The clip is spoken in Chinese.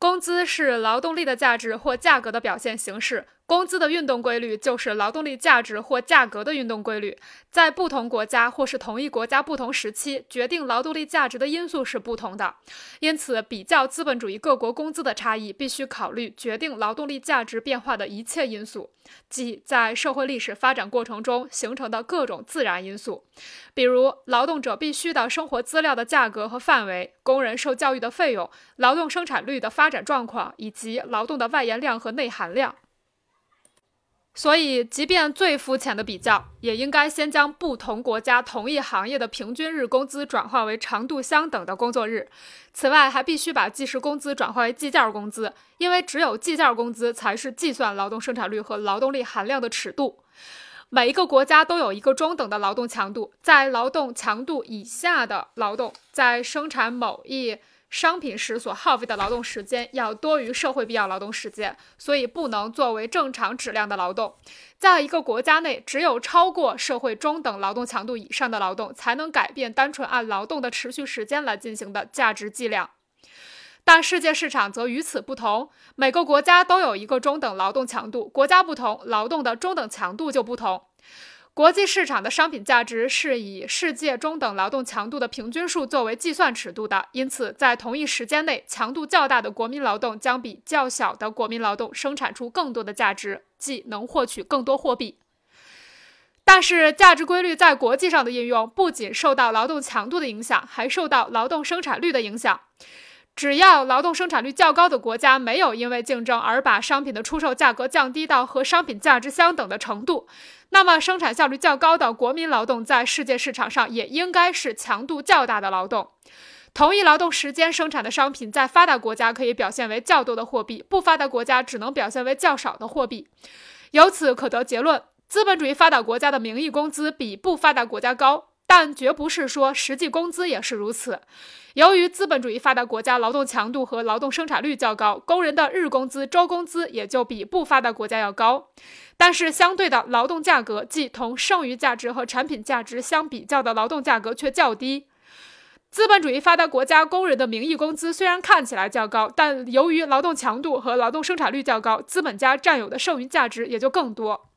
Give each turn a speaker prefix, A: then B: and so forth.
A: 工资是劳动力的价值或价格的表现形式。工资的运动规律就是劳动力价值或价格的运动规律。在不同国家或是同一国家不同时期，决定劳动力价值的因素是不同的。因此，比较资本主义各国工资的差异，必须考虑决定劳动力价值变化的一切因素，即在社会历史发展过程中形成的各种自然因素，比如劳动者必须的生活资料的价格和范围、工人受教育的费用、劳动生产率的发展状况以及劳动的外延量和内含量。所以，即便最肤浅的比较，也应该先将不同国家同一行业的平均日工资转化为长度相等的工作日。此外，还必须把计时工资转化为计件工资，因为只有计件工资才是计算劳动生产率和劳动力含量的尺度。每一个国家都有一个中等的劳动强度，在劳动强度以下的劳动，在生产某一。商品时所耗费的劳动时间要多于社会必要劳动时间，所以不能作为正常质量的劳动。在一个国家内，只有超过社会中等劳动强度以上的劳动，才能改变单纯按劳动的持续时间来进行的价值计量。但世界市场则与此不同，每个国家都有一个中等劳动强度，国家不同，劳动的中等强度就不同。国际市场的商品价值是以世界中等劳动强度的平均数作为计算尺度的，因此在同一时间内，强度较大的国民劳动将比较小的国民劳动生产出更多的价值，即能获取更多货币。但是，价值规律在国际上的应用不仅受到劳动强度的影响，还受到劳动生产率的影响。只要劳动生产率较高的国家没有因为竞争而把商品的出售价格降低到和商品价值相等的程度，那么生产效率较高的国民劳动在世界市场上也应该是强度较大的劳动。同一劳动时间生产的商品，在发达国家可以表现为较多的货币，不发达国家只能表现为较少的货币。由此可得结论：资本主义发达国家的名义工资比不发达国家高。但绝不是说实际工资也是如此。由于资本主义发达国家劳动强度和劳动生产率较高，工人的日工资、周工资也就比不发达国家要高。但是相对的劳动价格，即同剩余价值和产品价值相比较的劳动价格却较低。资本主义发达国家工人的名义工资虽然看起来较高，但由于劳动强度和劳动生产率较高，资本家占有的剩余价值也就更多。